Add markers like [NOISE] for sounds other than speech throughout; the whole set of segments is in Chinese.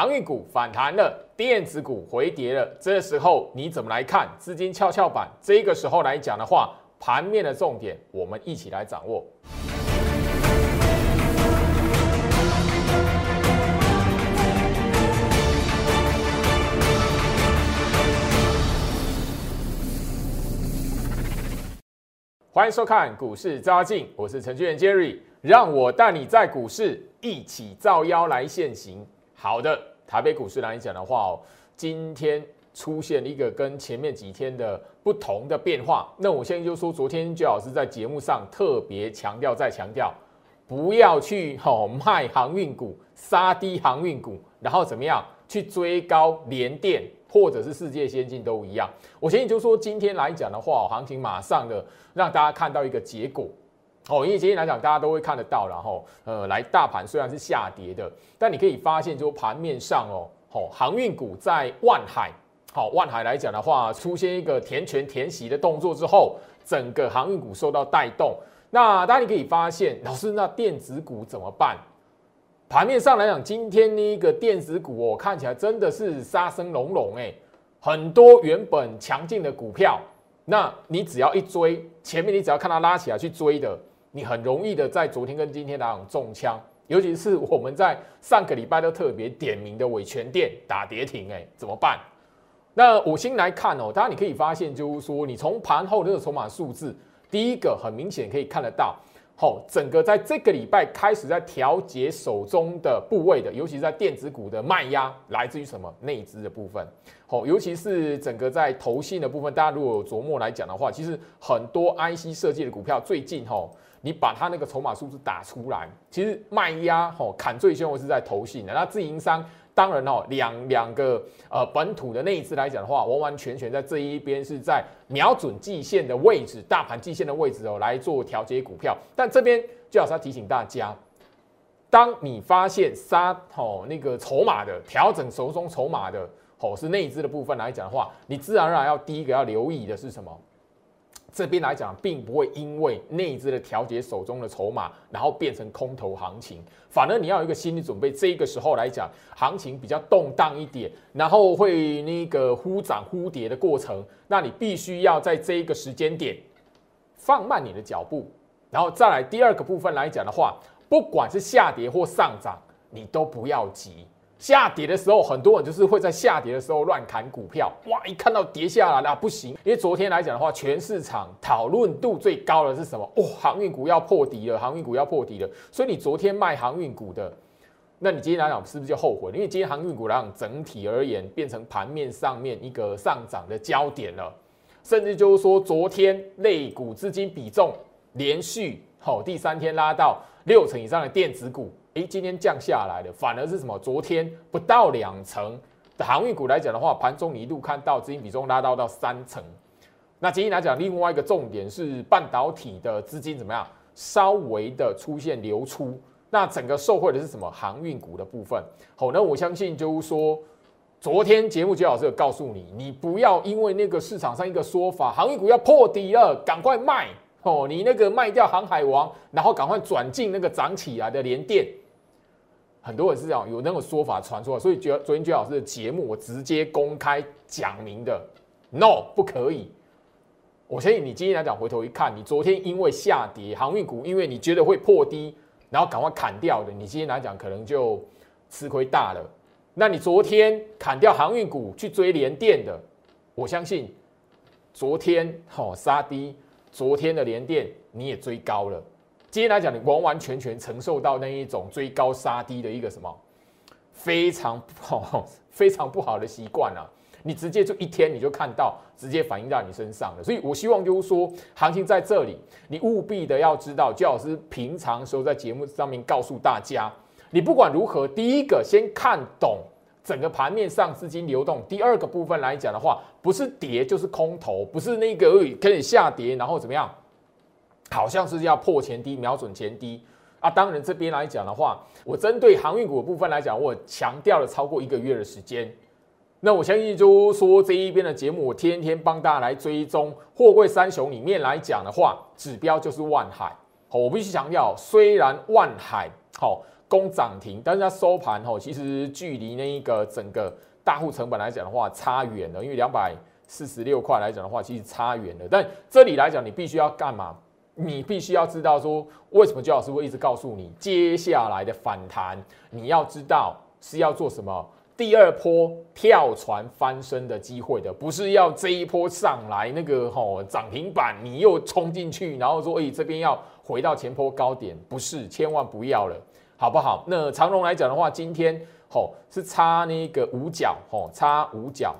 航运股反弹了，电子股回跌了，这时候你怎么来看资金跷跷板？这个时候来讲的话，盘面的重点，我们一起来掌握。欢迎收看股市招进，我是程序员 Jerry，让我带你在股市一起造妖来现行。好的，台北股市来讲的话哦，今天出现一个跟前面几天的不同的变化。那我现在就说，昨天最老师在节目上特别强调，再强调，不要去吼卖航运股，杀低航运股，然后怎么样去追高连电。或者是世界先进都一样，我现在就说，今天来讲的话，行情马上的让大家看到一个结果哦，因为今天来讲，大家都会看得到，然后呃，来大盘虽然是下跌的，但你可以发现，就盘面上哦，好，航运股在万海，好，万海来讲的话，出现一个填权填息的动作之后，整个航运股受到带动。那大家你可以发现，老师，那电子股怎么办？盘面上来讲，今天那个电子股哦，看起来真的是杀声隆隆哎，很多原本强劲的股票，那你只要一追，前面你只要看它拉起来去追的，你很容易的在昨天跟今天来讲中枪，尤其是我们在上个礼拜都特别点名的伟全电打跌停哎，怎么办？那我先来看哦，当然你可以发现，就是说你从盘后这个筹码数字，第一个很明显可以看得到。好，整个在这个礼拜开始在调节手中的部位的，尤其是在电子股的卖压来自于什么内资的部分。好，尤其是整个在投信的部分，大家如果琢磨来讲的话，其实很多 IC 设计的股票最近哦，你把它那个筹码数字打出来，其实卖压哈砍最凶的是在投信的，那自营商。当然哦，两两个呃本土的内资来讲的话，完完全全在这一边是在瞄准季线的位置，大盘季线的位置哦来做调节股票。但这边最好是要提醒大家，当你发现杀哦那个筹码的调整手中筹码的哦是内资的部分来讲的话，你自然而然要第一个要留意的是什么？这边来讲，并不会因为内资的调节手中的筹码，然后变成空头行情。反而你要有一个心理准备，这个时候来讲，行情比较动荡一点，然后会那个忽涨忽跌的过程。那你必须要在这一个时间点放慢你的脚步，然后再来第二个部分来讲的话，不管是下跌或上涨，你都不要急。下跌的时候，很多人就是会在下跌的时候乱砍股票。哇，一看到跌下来了，不行。因为昨天来讲的话，全市场讨论度最高的是什么？哦，航运股要破底了，航运股要破底了。所以你昨天卖航运股的，那你今天来讲是不是就后悔？因为今天航运股来讲，整体而言变成盘面上面一个上涨的焦点了。甚至就是说，昨天类股资金比重连续好第三天拉到六成以上的电子股。诶，今天降下来了，反而是什么？昨天不到两成的航运股来讲的话，盘中一度看到资金比重拉到到三成。那今天来讲，另外一个重点是半导体的资金怎么样？稍微的出现流出。那整个受惠的是什么？航运股的部分。好，那我相信就是说，昨天节目杰老师有告诉你，你不要因为那个市场上一个说法，航运股要破底了，赶快卖哦！你那个卖掉航海王，然后赶快转进那个涨起来的联电。很多人是这样有那种说法传出来，所以觉昨天居老师的节目，我直接公开讲明的，no 不可以。我相信你今天来讲，回头一看，你昨天因为下跌航运股，因为你觉得会破低，然后赶快砍掉的，你今天来讲可能就吃亏大了。那你昨天砍掉航运股去追联电的，我相信昨天好杀低，昨天的联电你也追高了。今天来讲，你完完全全承受到那一种追高杀低的一个什么非常不好、[LAUGHS] 非常不好的习惯啊！你直接就一天你就看到，直接反映到你身上了。所以我希望就是说，行情在这里，你务必的要知道，焦老师平常时候在节目上面告诉大家，你不管如何，第一个先看懂整个盘面上资金流动；第二个部分来讲的话，不是跌就是空头，不是那个可以下跌，然后怎么样？好像是要破前低，瞄准前低啊！当然这边来讲的话，我针对航运股的部分来讲，我强调了超过一个月的时间。那我相信就说这一边的节目，我天天帮大家来追踪货柜三雄里面来讲的话，指标就是万海。好，我必须强调，虽然万海好攻涨停，但是它收盘吼，其实距离那一个整个大户成本来讲的话，差远了，因为两百四十六块来讲的话，其实差远了。但这里来讲，你必须要干嘛？你必须要知道说，为什么焦老师会一直告诉你，接下来的反弹，你要知道是要做什么。第二波跳船翻身的机会的，不是要这一波上来那个吼涨停板，你又冲进去，然后说，哎，这边要回到前坡高点，不是，千万不要了，好不好？那长荣来讲的话，今天吼是差那个五角，吼差五角，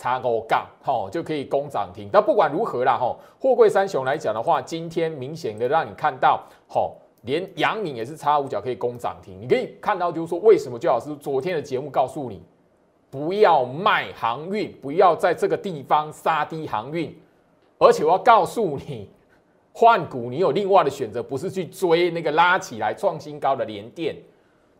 差五杠，吼就可以攻涨停。但不管如何啦，吼货柜三雄来讲的话，今天明显的让你看到，吼。连阳明也是差五角可以攻涨停，你可以看到，就是说为什么就老师昨天的节目告诉你，不要卖航运，不要在这个地方杀低航运，而且我要告诉你，换股你有另外的选择，不是去追那个拉起来创新高的联电。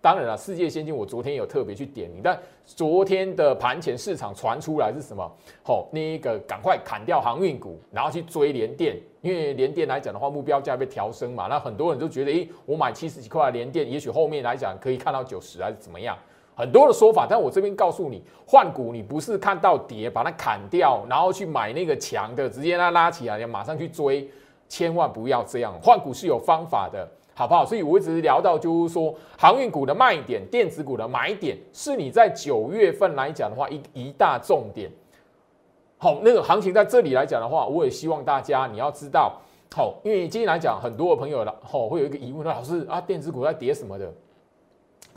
当然了，世界先进我昨天有特别去点名，但昨天的盘前市场传出来是什么？吼，那个赶快砍掉航运股，然后去追联电，因为联电来讲的话，目标价被调升嘛，那很多人都觉得，诶，我买七十几块联电，也许后面来讲可以看到九十还是怎么样？很多的说法，但我这边告诉你，换股你不是看到跌把它砍掉，然后去买那个强的，直接它拉起来，你马上去追，千万不要这样，换股是有方法的。好不好？所以我一直聊到，就是说航运股的卖点、电子股的买点，是你在九月份来讲的话，一一大重点。好，那个行情在这里来讲的话，我也希望大家你要知道，好，因为今天来讲，很多的朋友了，好，会有一个疑问，老师啊，电子股在跌什么的？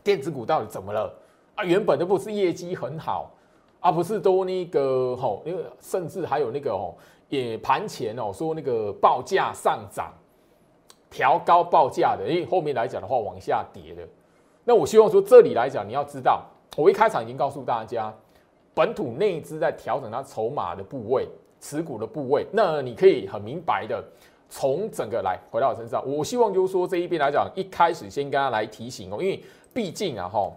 电子股到底怎么了？啊，原本都不是业绩很好，而不是都那个吼，因为甚至还有那个哦，也盘前哦说那个报价上涨。调高报价的，因为后面来讲的话往下跌的，那我希望说这里来讲，你要知道，我一开场已经告诉大家，本土内资在调整它筹码的部位、持股的部位，那你可以很明白的从整个来回到我身上。我希望就是说这一边来讲，一开始先跟他来提醒哦，因为毕竟啊哈，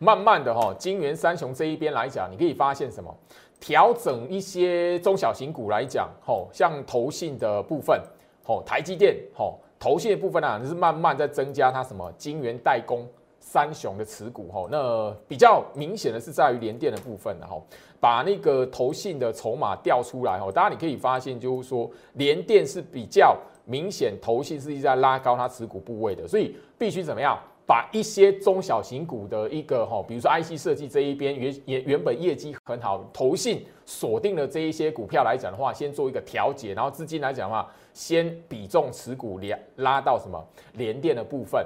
慢慢的哈，金元三雄这一边来讲，你可以发现什么？调整一些中小型股来讲，吼，像投信的部分，吼，台积电，吼。头线的部分呢，是慢慢在增加它什么晶圆代工三雄的持股哈。那比较明显的是在于联电的部分的吼把那个投信的筹码调出来哈。大家你可以发现，就是说联电是比较明显，头信是一直在拉高它持股部位的，所以必须怎么样？把一些中小型股的一个哈，比如说 IC 设计这一边原原原本业绩很好，投信锁定了这一些股票来讲的话，先做一个调节，然后资金来讲的话，先比重持股连拉到什么连电的部分。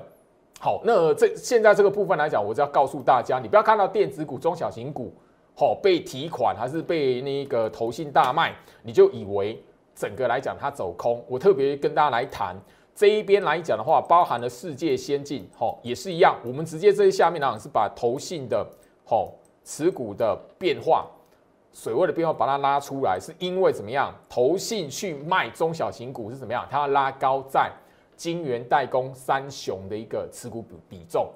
好，那这现在这个部分来讲，我就要告诉大家，你不要看到电子股、中小型股好被提款还是被那个投信大卖，你就以为整个来讲它走空。我特别跟大家来谈。这一边来讲的话，包含了世界先进，吼，也是一样。我们直接这下面呢是把投信的，吼，持股的变化，水位的变化把它拉出来，是因为怎么样？投信去卖中小型股是怎么样？它要拉高在晶圆代工三雄的一个持股比比重，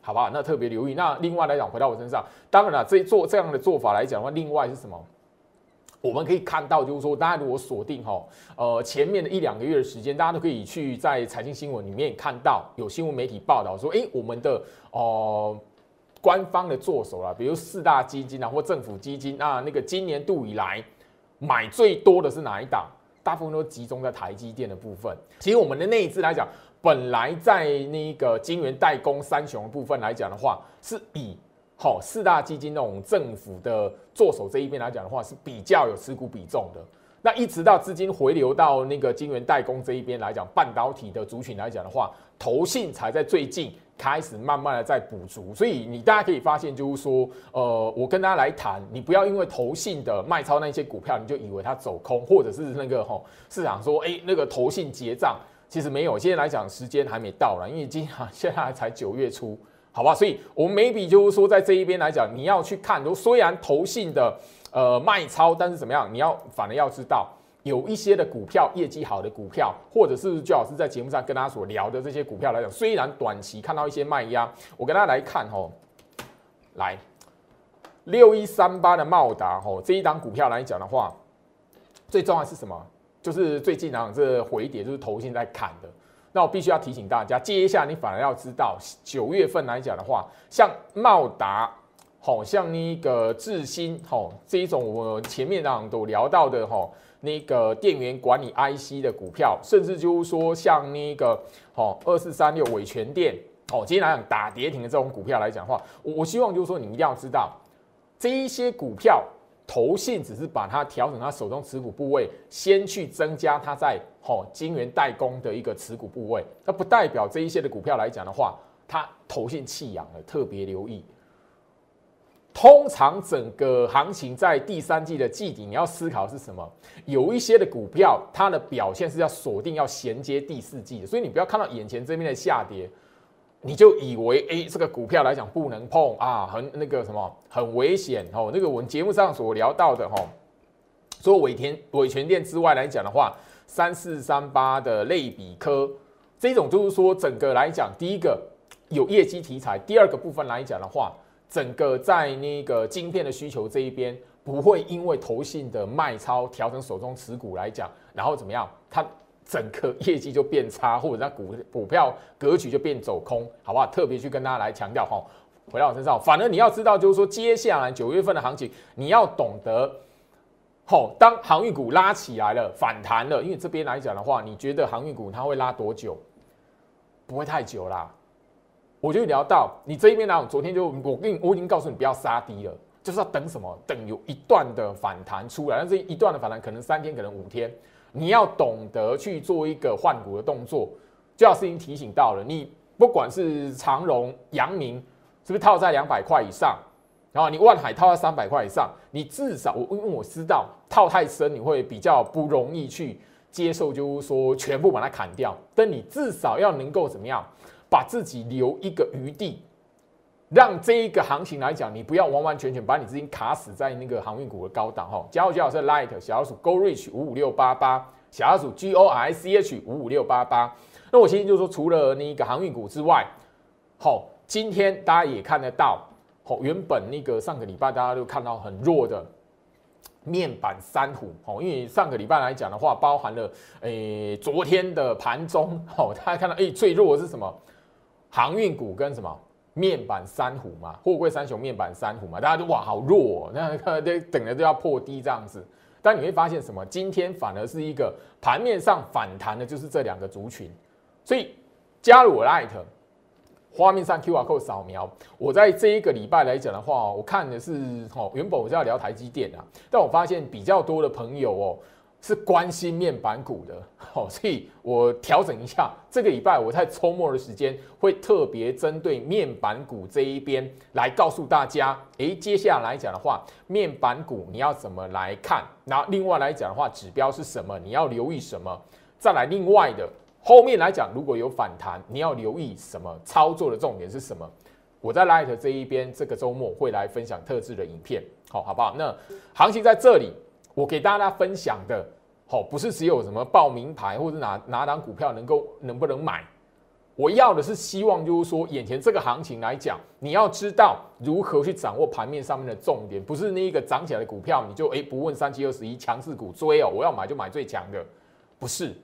好不好？那特别留意。那另外来讲，回到我身上，当然了，这做这样的做法来讲的话，另外是什么？我们可以看到，就是说，大家如果锁定哈，呃，前面的一两个月的时间，大家都可以去在财经新闻里面看到有新闻媒体报道说，哎，我们的哦官方的做手啦，比如四大基金啊，或政府基金啊，那个今年度以来买最多的是哪一档？大部分都集中在台积电的部分。其实我们的内资来讲，本来在那个晶圆代工三雄部分来讲的话，是以好，四大基金那种政府的做手这一边来讲的话，是比较有持股比重的。那一直到资金回流到那个晶圆代工这一边来讲，半导体的族群来讲的话，投信才在最近开始慢慢的在补足。所以你大家可以发现，就是说，呃，我跟大家来谈，你不要因为投信的卖超那些股票，你就以为它走空，或者是那个哈市场说，哎，那个投信结账，其实没有。现在来讲，时间还没到了，因为今 [LAUGHS] 现在才九月初。好吧，所以我们 maybe 就是说，在这一边来讲，你要去看，说虽然投信的呃卖超，但是怎么样，你要反而要知道，有一些的股票业绩好的股票，或者是最好是在节目上跟大家所聊的这些股票来讲，虽然短期看到一些卖压，我跟大家来看哦，来六一三八的茂达哦，这一档股票来讲的话，最重要是什么？就是最近啊这回跌，就是投信在砍的。那我必须要提醒大家，接一下你反而要知道，九月份来讲的话，像茂达，好像那个智新，好这一种我前面啊都聊到的哈，那个电源管理 IC 的股票，甚至就是说像那个好二四三六伟全电，哦，今天来讲打跌停的这种股票来讲的话，我我希望就是说你一定要知道，这一些股票。投信只是把它调整他手中持股部位，先去增加它在吼晶圆代工的一个持股部位，那不代表这一些的股票来讲的话，它投信弃养了，特别留意。通常整个行情在第三季的季底，你要思考是什么？有一些的股票它的表现是要锁定要衔接第四季的，所以你不要看到眼前这边的下跌。你就以为哎，这个股票来讲不能碰啊，很那个什么很危险哦。那个我们节目上所聊到的哈，说伟田伟全店之外来讲的话，三四三八的类比科这种就是说整个来讲，第一个有业绩题材，第二个部分来讲的话，整个在那个晶片的需求这一边不会因为投信的卖超调整手中持股来讲，然后怎么样它。整个业绩就变差，或者那股股票格局就变走空，好不好？特别去跟大家来强调哈，回到我身上，反而你要知道，就是说接下来九月份的行情，你要懂得，吼，当航运股拉起来了，反弹了，因为这边来讲的话，你觉得航运股它会拉多久？不会太久啦。我就聊到你这一边呢，昨天就我跟你我已经告诉你不要杀低了，就是要等什么？等有一段的反弹出来，但这一段的反弹可能三天，可能五天。你要懂得去做一个换股的动作，就要事情提醒到了。你不管是长荣、阳明，是不是套在两百块以上？然后你万海套在三百块以上，你至少我因为我知道套太深，你会比较不容易去接受，就是说全部把它砍掉。但你至少要能够怎么样，把自己留一个余地。让这一个行情来讲，你不要完完全全把你资金卡死在那个航运股的高档哈。加入小老师 Light 小老鼠 Go Reach 五五六八八，小老鼠 G O R I C H 五五六八八。那我今天就说，除了那个航运股之外，好，今天大家也看得到，好，原本那个上个礼拜大家都看到很弱的面板三虎，好，因为上个礼拜来讲的话，包含了诶昨天的盘中，好，大家看到诶最弱的是什么？航运股跟什么？面板三虎嘛，货柜三雄面板三虎嘛，大家都哇好弱，哦那都等着都要破低这样子。但你会发现什么？今天反而是一个盘面上反弹的，就是这两个族群。所以加入我 Light，画面上 QR code 扫描。我在这一个礼拜来讲的话，我看的是哦，原本我是要聊台积电啊，但我发现比较多的朋友哦。是关心面板股的，好，[LAUGHS] 所以我调整一下，这个礼拜我在周末的时间会特别针对面板股这一边来告诉大家，诶，接下来讲的话，面板股你要怎么来看？然后另外来讲的话，指标是什么？你要留意什么？再来另外的后面来讲，如果有反弹，你要留意什么？操作的重点是什么？我在 Light 这一边，这个周末会来分享特制的影片，好，好不好？那行情在这里。我给大家分享的，好，不是只有什么报名牌或者哪哪档股票能够能不能买，我要的是希望就是说，眼前这个行情来讲，你要知道如何去掌握盘面上面的重点，不是那一个涨起来的股票你就哎不问三七二十一强势股追哦，我要买就买最强的，不是，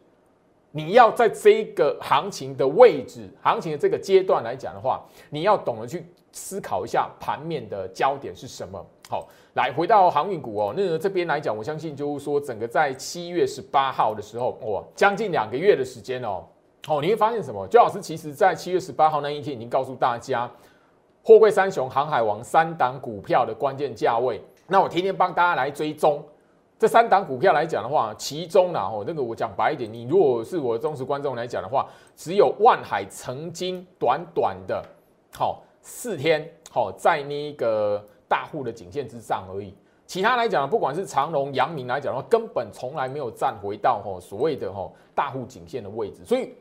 你要在这个行情的位置、行情的这个阶段来讲的话，你要懂得去思考一下盘面的焦点是什么。好，来回到航运股哦，那这边来讲，我相信就是说，整个在七月十八号的时候，哇，将近两个月的时间哦，哦，你会发现什么？周老师其实在七月十八号那一天已经告诉大家，货柜三雄、航海王三档股票的关键价位。那我天天帮大家来追踪这三档股票来讲的话，其中呢，哦，那个我讲白一点，你如果是我的忠实观众来讲的话，只有万海曾经短短的，好四天，好在那个。大户的颈线之上而已，其他来讲不管是长隆、阳明来讲的话，根本从来没有站回到吼所谓的吼大户颈线的位置，所以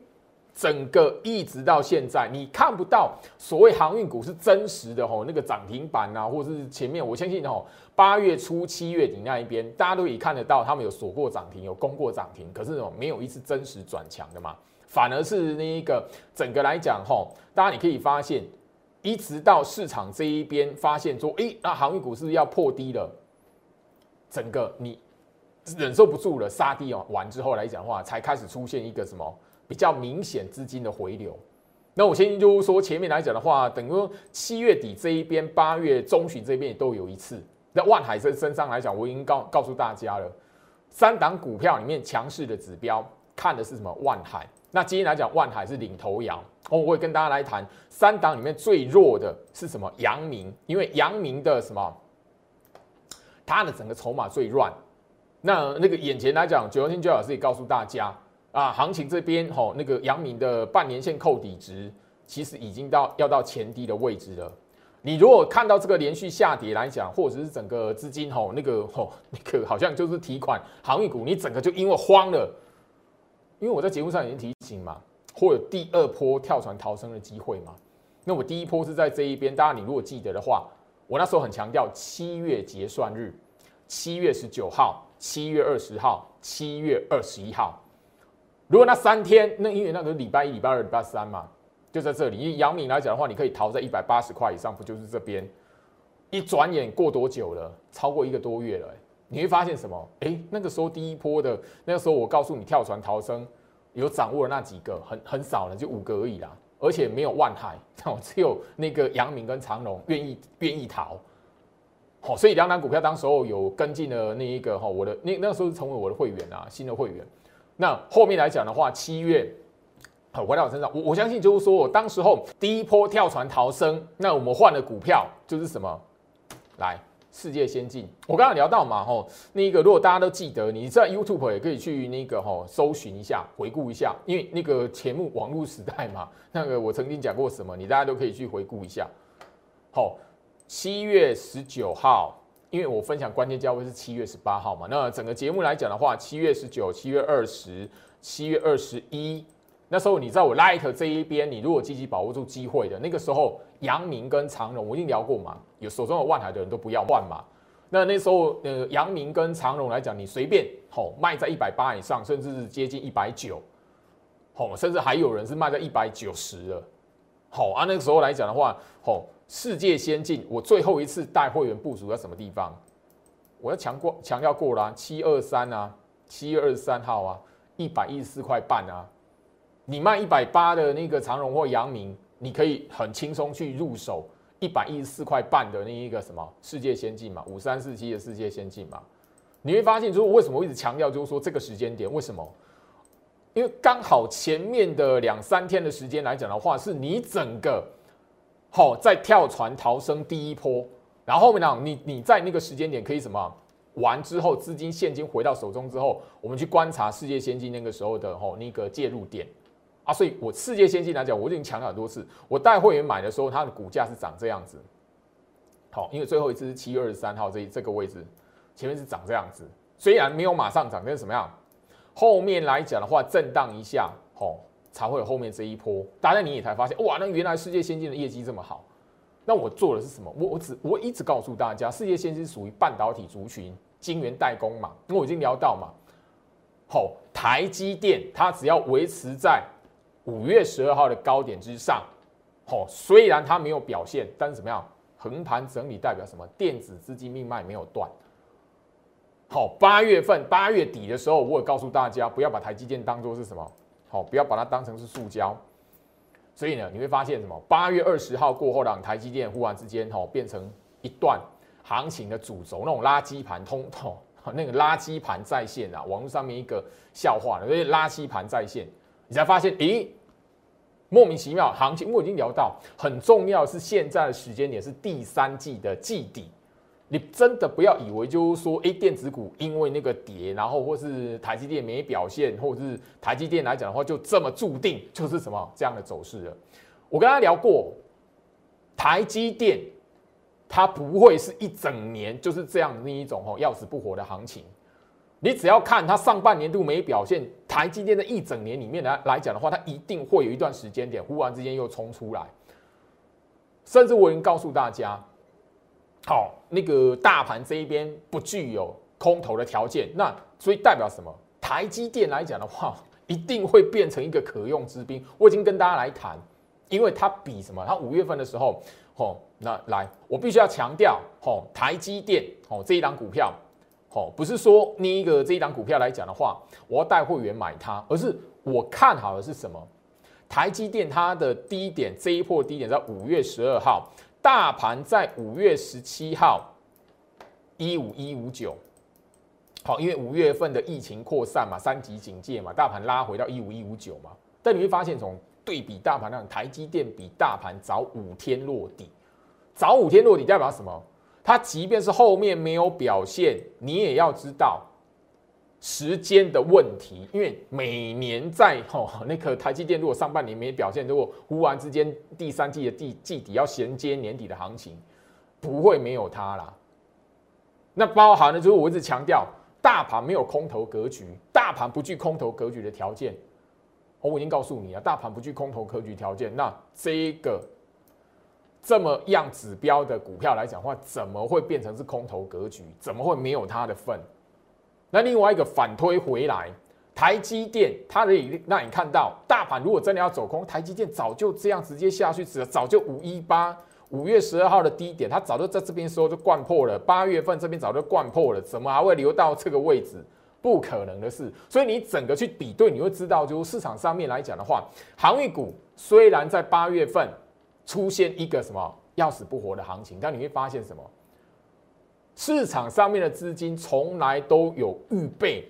整个一直到现在，你看不到所谓航运股是真实的吼那个涨停板啊，或者是前面我相信吼八月初、七月底那一边，大家都已看得到他们有锁过涨停，有攻过涨停，可是哦没有一次真实转强的嘛，反而是那一个整个来讲吼，大家你可以发现。一直到市场这一边发现说，哎，那航运股是要破低了？整个你忍受不住了，杀低，完之后来讲的话，才开始出现一个什么比较明显资金的回流。那我先就说前面来讲的话，等于七月底这一边，八月中旬这边也都有一次。那万海身身上来讲，我已经告告诉大家了，三档股票里面强势的指标看的是什么？万海。那今天来讲，万海是领头羊。我会跟大家来谈三档里面最弱的是什么？阳明，因为阳明的什么？它的整个筹码最乱。那那个眼前来讲，九天九老师也告诉大家啊，行情这边吼，那个阳明的半年线扣底值其实已经到要到前低的位置了。你如果看到这个连续下跌来讲，或者是整个资金吼那个吼那个好像就是提款航运股，你整个就因为慌了。因为我在节目上已经提醒嘛，会有第二波跳船逃生的机会嘛。那我第一波是在这一边，大家你如果记得的话，我那时候很强调七月结算日，七月十九号、七月二十号、七月二十一号。如果那三天，那因为那个礼拜一、礼拜二、礼拜三嘛，就在这里。以阳明来讲的话，你可以逃在一百八十块以上，不就是这边？一转眼过多久了？超过一个多月了。你会发现什么？哎，那个时候第一波的那个时候，我告诉你跳船逃生有掌握的那几个很很少了，就五个而已啦，而且没有万海，[LAUGHS] 哦只有那个杨明跟长隆愿意愿意逃。好，所以两档股票当时候有跟进的那一个哈，我的那那时候是成为我的会员啊，新的会员。那后面来讲的话，七月回到我身上，我我相信就是说我当时候第一波跳船逃生，那我们换的股票就是什么来？世界先进，我刚刚聊到嘛，吼，那个如果大家都记得，你在 YouTube 也可以去那个吼搜寻一下，回顾一下，因为那个节目网络时代嘛，[LAUGHS] 那个我曾经讲过什么，你大家都可以去回顾一下。好，七月十九号，因为我分享关键价位是七月十八号嘛，那整个节目来讲的话，七月十九、七月二十、七月二十一，那时候你在我 Light 这一边，你如果积极把握住机会的那个时候。杨明跟长荣，我已经聊过嘛，有手中有万海的人都不要换嘛。那那时候，呃，阳明跟长荣来讲，你随便吼卖在一百八以上，甚至是接近一百九，吼，甚至还有人是卖在一百九十的。好啊，那个时候来讲的话，吼，世界先进，我最后一次带会员部署在什么地方？我要强过强调过啦，七二三啊，七月二十三号啊，一百一十四块半啊，你卖一百八的那个长荣或阳明。你可以很轻松去入手一百一十四块半的那一个什么世界先进嘛，五三四七的世界先进嘛，你会发现，就是为什么我一直强调，就是说这个时间点为什么？因为刚好前面的两三天的时间来讲的话，是你整个好在跳船逃生第一波，然后后面呢，你你在那个时间点可以什么完之后，资金现金回到手中之后，我们去观察世界先进那个时候的吼那个介入点。啊，所以我世界先进来讲，我已经强调很多次，我带会员买的时候，它的股价是长这样子。好，因为最后一次是七月二十三号这这个位置，前面是长这样子，虽然没有马上涨，但是怎么样？后面来讲的话，震荡一下，吼，才会有后面这一波。大家你也才发现，哇，那原来世界先进的业绩这么好。那我做的是什么？我我只我一直告诉大家，世界先进属于半导体族群，晶圆代工嘛。因为我已经聊到嘛，好，台积电它只要维持在。五月十二号的高点之上，好，虽然它没有表现，但是怎么样？横盘整理代表什么？电子资金命脉没有断。好，八月份八月底的时候，我也告诉大家，不要把台积电当做是什么，好，不要把它当成是塑胶。所以呢，你会发现什么？八月二十号过后，让台积电忽然之间，哈，变成一段行情的主轴，那种垃圾盘通透，那个垃圾盘在线啊，网络上面一个笑话，所以垃圾盘在线，你才发现，咦。莫名其妙，行情我已经聊到很重要，是现在的时间点是第三季的季底，你真的不要以为就是说，哎，电子股因为那个跌，然后或是台积电没表现，或者是台积电来讲的话，就这么注定就是什么这样的走势了。我跟他聊过，台积电它不会是一整年就是这样那一种哦要死不活的行情。你只要看它上半年度没表现，台积电的一整年里面来来讲的话，它一定会有一段时间点忽然之间又冲出来。甚至我已经告诉大家，好，那个大盘这一边不具有空头的条件，那所以代表什么？台积电来讲的话，一定会变成一个可用之兵。我已经跟大家来谈，因为它比什么？它五月份的时候，吼，那来，我必须要强调，吼，台积电，吼，这一档股票。哦，不是说那一个这一档股票来讲的话，我要带会员买它，而是我看好的是什么？台积电它的低点这一波低点在五月十二号，大盘在五月十七号一五一五九，好，因为五月份的疫情扩散嘛，三级警戒嘛，大盘拉回到一五一五九嘛，但你会发现从对比大盘上，台积电比大盘早五天落底，早五天落底代表什么？它即便是后面没有表现，你也要知道时间的问题，因为每年在吼那个台积电如果上半年没表现，如果忽然之间第三季的季季底要衔接年底的行情，不会没有它啦。那包含了就是我一直强调，大盘没有空头格局，大盘不具空头格局的条件，我已经告诉你了，大盘不具空头格局条件，那这个。这么样指标的股票来讲话，怎么会变成是空头格局？怎么会没有它的份？那另外一个反推回来，台积电它可以让你看到，大盘如果真的要走空，台积电早就这样直接下去，早早就五一八五月十二号的低点，它早就在这边时候就灌破了。八月份这边早就灌破了，怎么还会留到这个位置？不可能的事。所以你整个去比对，你会知道，就市场上面来讲的话，航运股虽然在八月份。出现一个什么要死不活的行情，但你会发现什么？市场上面的资金从来都有预备，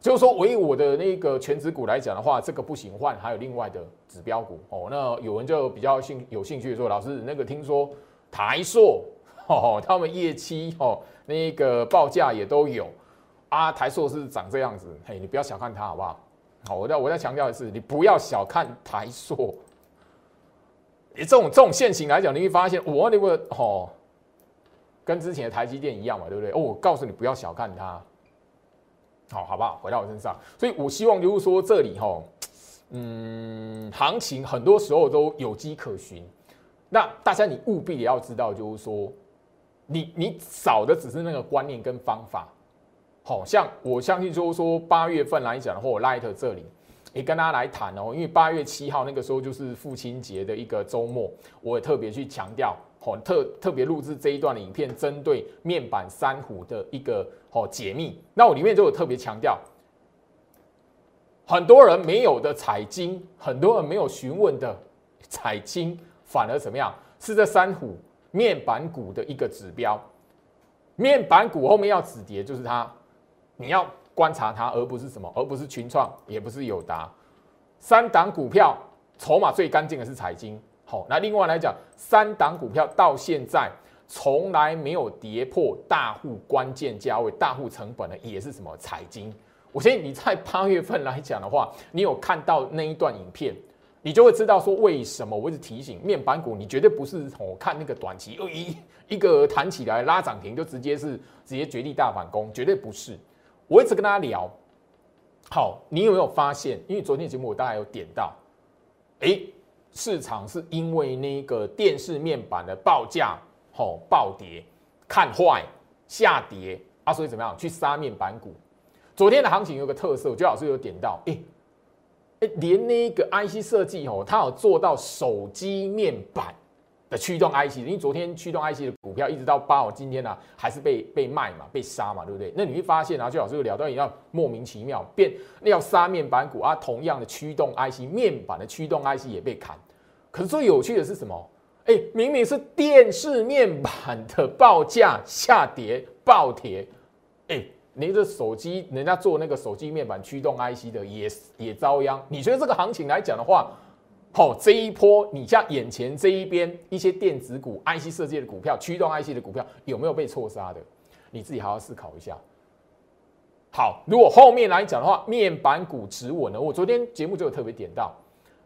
就是说，唯我的那个全指股来讲的话，这个不行换，还有另外的指标股哦。那有人就比较兴有兴趣说，老师，那个听说台硕 [LAUGHS] 哦，他们业绩哦，那个报价也都有啊，台硕是长这样子，嘿，你不要小看它好不好？好，我再我再强调的是，你不要小看台硕。这种这种现形来讲，你会发现，我那个哦，跟之前的台积电一样嘛，对不对？哦，我告诉你，不要小看它，好，好不好？回到我身上，所以我希望就是说，这里哈，嗯，行情很多时候都有迹可循。那大家你务必也要知道，就是说，你你少的只是那个观念跟方法。好像我相信，就是说八月份来讲的话，我 Light 这里。也跟大家来谈哦，因为八月七号那个时候就是父亲节的一个周末，我也特别去强调，哦，特特别录制这一段的影片，针对面板三虎的一个哦解密。那我里面就有特别强调，很多人没有的彩金，很多人没有询问的彩金，反而怎么样？是这三虎面板股的一个指标。面板股后面要止跌，就是它，你要。观察它，而不是什么，而不是群创，也不是友达，三档股票筹码最干净的是彩金。好，那另外来讲，三档股票到现在从来没有跌破大户关键价位、大户成本的，也是什么彩金。我相信你在八月份来讲的话，你有看到那一段影片，你就会知道说为什么我一直提醒面板股，你绝对不是我看那个短期一一个弹起来拉涨停就直接是直接绝地大反攻，绝对不是。我一直跟大家聊，好，你有没有发现？因为昨天节目我大概有点到，哎，市场是因为那个电视面板的报价好暴跌，看坏下跌啊，所以怎么样去杀面板股？昨天的行情有个特色，我觉得老师有点到，哎哎，连那个 IC 设计哦，它有做到手机面板。的驱动 IC，因为昨天驱动 IC 的股票一直到八号，今天呢还是被被卖嘛，被杀嘛，对不对？那你会发现啊，就老师有聊到一样莫名其妙，变要杀面板股啊，同样的驱动 IC 面板的驱动 IC 也被砍。可是最有趣的是什么？哎，明明是电视面板的报价下跌暴跌，哎，你的手机人家做那个手机面板驱动 IC 的也也遭殃。你觉得这个行情来讲的话？好，这一波你像眼前这一边一些电子股、IC 设计的股票、驱动 IC 的股票有没有被错杀的？你自己好好思考一下。好，如果后面来讲的话，面板股止稳了，我昨天节目就有特别点到，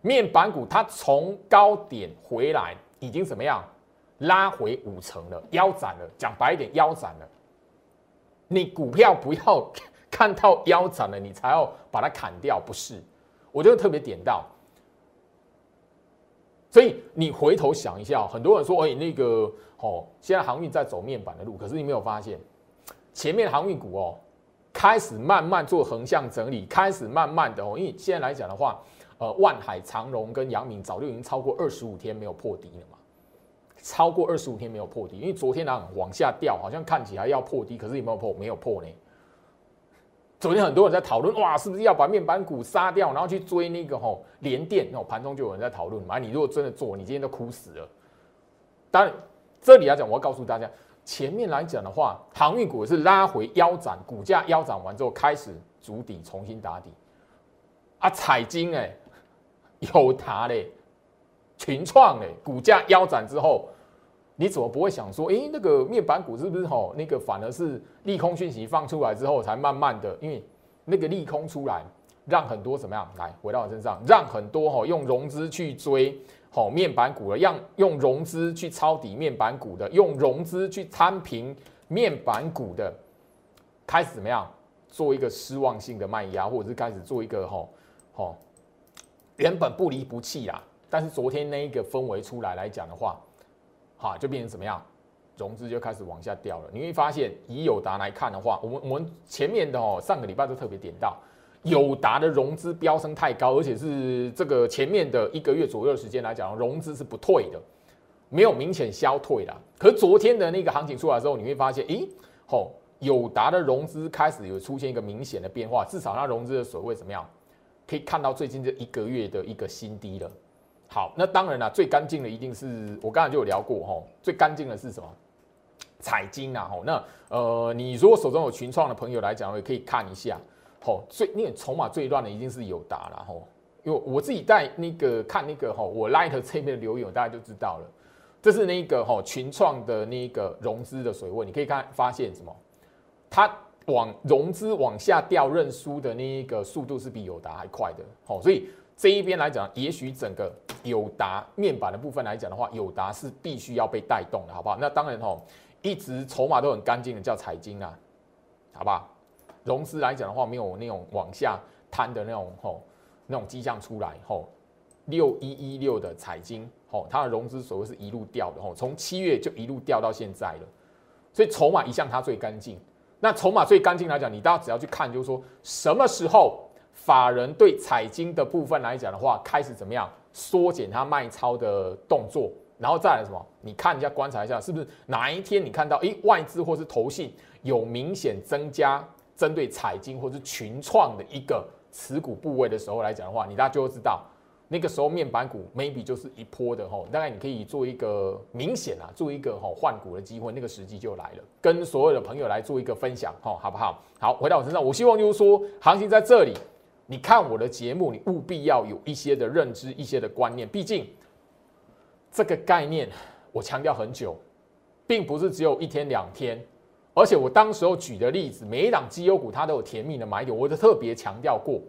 面板股它从高点回来已经怎么样？拉回五成了，腰斩了。讲白一点，腰斩了。你股票不要 [LAUGHS] 看到腰斩了，你才要把它砍掉，不是？我就特别点到。所以你回头想一下，很多人说：“哎，那个哦，现在航运在走面板的路。”可是你没有发现，前面航运股哦，开始慢慢做横向整理，开始慢慢的哦，因为现在来讲的话，呃，万海、长荣跟杨明早就已经超过二十五天没有破底了嘛，超过二十五天没有破底，因为昨天呢往下掉，好像看起来要破底，可是有没有破？没有破呢。昨天很多人在讨论，哇，是不是要把面板股杀掉，然后去追那个吼联电？那种盘中就有人在讨论嘛。你如果真的做，你今天都哭死了。当然，这里来讲，我要告诉大家，前面来讲的话，航运股是拉回腰斩，股价腰斩完之后开始筑底，重新打底。啊，彩金哎，有达嘞，群创嘞，股价腰斩之后。你怎么不会想说，哎，那个面板股是不是吼，那个反而是利空讯息放出来之后，才慢慢的，因为那个利空出来，让很多怎么样来回到我身上，让很多吼用融资去追吼面板股的，让用融资去抄底面板股的，用融资去摊平面板股的，开始怎么样做一个失望性的卖压，或者是开始做一个吼吼原本不离不弃啦，但是昨天那一个氛围出来来讲的话。哈，就变成怎么样？融资就开始往下掉了。你会发现，以友达来看的话，我们我们前面的哦，上个礼拜都特别点到，友达的融资飙升太高，而且是这个前面的一个月左右的时间来讲，融资是不退的，没有明显消退啦。可是昨天的那个行情出来之后，你会发现，咦，吼，友达的融资开始有出现一个明显的变化，至少它融资的水位怎么样？可以看到最近这一个月的一个新低了。好，那当然啦，最干净的一定是我刚才就有聊过哈，最干净的是什么？彩金啊，吼，那呃，你如果手中有群创的朋友来讲，也可以看一下，吼，最那个筹码最乱的一定是友达了，吼，因为我自己在那个看那个吼，我 Light 这边的留言，大家就知道了，这是那个吼群创的那个融资的水位，你可以看发现什么？它往融资往下掉认输的那一个速度是比友达还快的，吼，所以。这一边来讲，也许整个友达面板的部分来讲的话，友达是必须要被带动的，好不好？那当然吼，一直筹码都很干净的叫彩金啊，好不好？融资来讲的话，没有那种往下摊的那种吼那种迹象出来吼。六一一六的彩金吼，它的融资所谓是一路掉的吼，从七月就一路掉到现在了，所以筹码一向它最干净。那筹码最干净来讲，你大家只要去看，就是说什么时候。法人对彩金的部分来讲的话，开始怎么样缩减它卖超的动作，然后再来什么？你看一下，观察一下，是不是哪一天你看到，诶，外资或是投信有明显增加针对彩金或是群创的一个持股部位的时候来讲的话，你大家就会知道，那个时候面板股 maybe 就是一波的吼，大概你可以做一个明显啊，做一个吼换股的机会，那个时机就来了，跟所有的朋友来做一个分享吼，好不好？好，回到我身上，我希望就是说，行情在这里。你看我的节目，你务必要有一些的认知，一些的观念。毕竟这个概念我强调很久，并不是只有一天两天。而且我当时候举的例子，每一档绩优股它都有甜蜜的买点，我都特别强调过。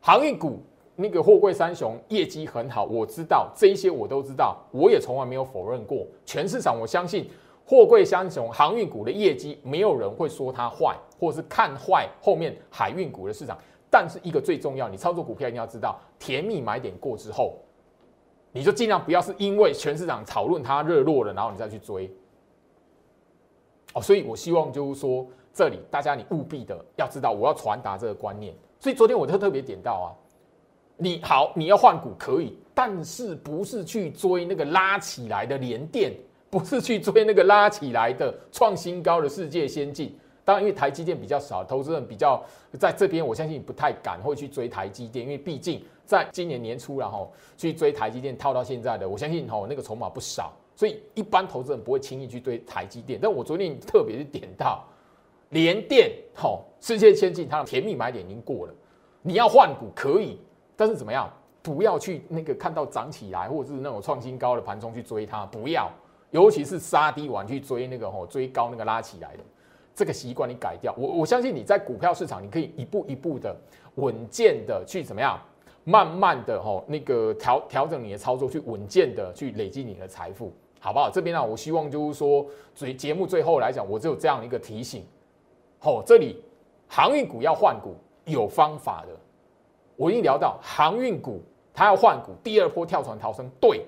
航运股那个货柜三雄业绩很好，我知道这一些我都知道，我也从来没有否认过。全市场我相信货柜三雄航运股的业绩，没有人会说它坏，或是看坏后面海运股的市场。但是一个最重要，你操作股票一定要知道，甜蜜买点过之后，你就尽量不要是因为全市场讨论它热络了，然后你再去追。哦，所以我希望就是说，这里大家你务必的要知道，我要传达这个观念。所以昨天我就特别点到啊，你好，你要换股可以，但是不是去追那个拉起来的连电，不是去追那个拉起来的创新高的世界先进。当然，因为台积电比较少，投资人比较在这边，我相信不太敢会去追台积电，因为毕竟在今年年初然后去追台积电套到现在的，我相信吼那个筹码不少，所以一般投资人不会轻易去追台积电。但我昨天特别是点到联电，吼世界先进它的甜蜜买点已经过了，你要换股可以，但是怎么样，不要去那个看到涨起来或者是那种创新高的盘中去追它，不要，尤其是杀低完去追那个吼追高那个拉起来的。这个习惯你改掉，我我相信你在股票市场，你可以一步一步的稳健的去怎么样，慢慢的吼那个调调整你的操作，去稳健的去累积你的财富，好不好？这边呢，我希望就是说，最节目最后来讲，我只有这样一个提醒，哦，这里航运股要换股有方法的，我已经聊到航运股它要换股，第二波跳船逃生对，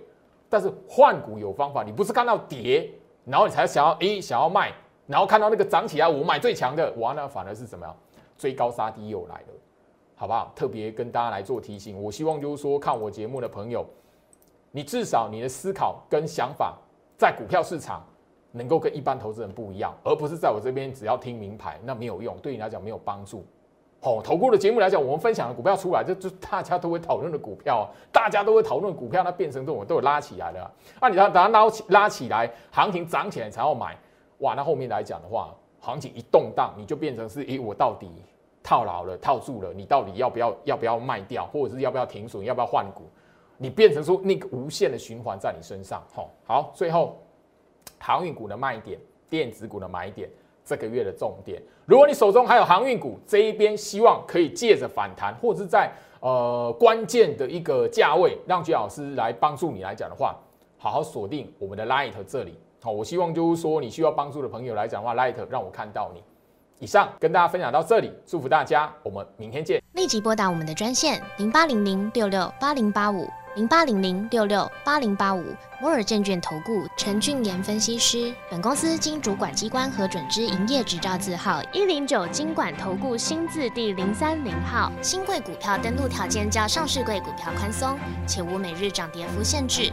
但是换股有方法，你不是看到跌，然后你才想要诶想要卖。然后看到那个涨起来，我买最强的，哇，那反而是什么样？追高杀低又来了，好不好？特别跟大家来做提醒。我希望就是说，看我节目的朋友，你至少你的思考跟想法在股票市场能够跟一般投资人不一样，而不是在我这边只要听名牌，那没有用，对你来讲没有帮助。哦，投顾的节目来讲，我们分享的股票出来，就就大家都会讨论的股票，大家都会讨论股票，那变成这种都有拉起来了。那你要等它拉起拉起来，行情涨起来才要买，哇，那后面来讲的话，行情一动荡，你就变成是，诶，我到底套牢了，套住了，你到底要不要要不要卖掉，或者是要不要停损，要不要换股？你变成说那个无限的循环在你身上。好，好，最后航运股的卖点，电子股的买点。这个月的重点，如果你手中还有航运股这一边，希望可以借着反弹，或者是在呃关键的一个价位，让居老师来帮助你来讲的话，好好锁定我们的 Light 这里。好，我希望就是说你需要帮助的朋友来讲的话，Light 让我看到你。以上跟大家分享到这里，祝福大家，我们明天见。立即拨打我们的专线零八零零六六八零八五。零八零零六六八零八五摩尔证券投顾陈俊言分析师，本公司经主管机关核准之营业执照字号一零九金管投顾新字第零三零号。新贵股票登录条件较上市贵股票宽松，且无每日涨跌幅限制。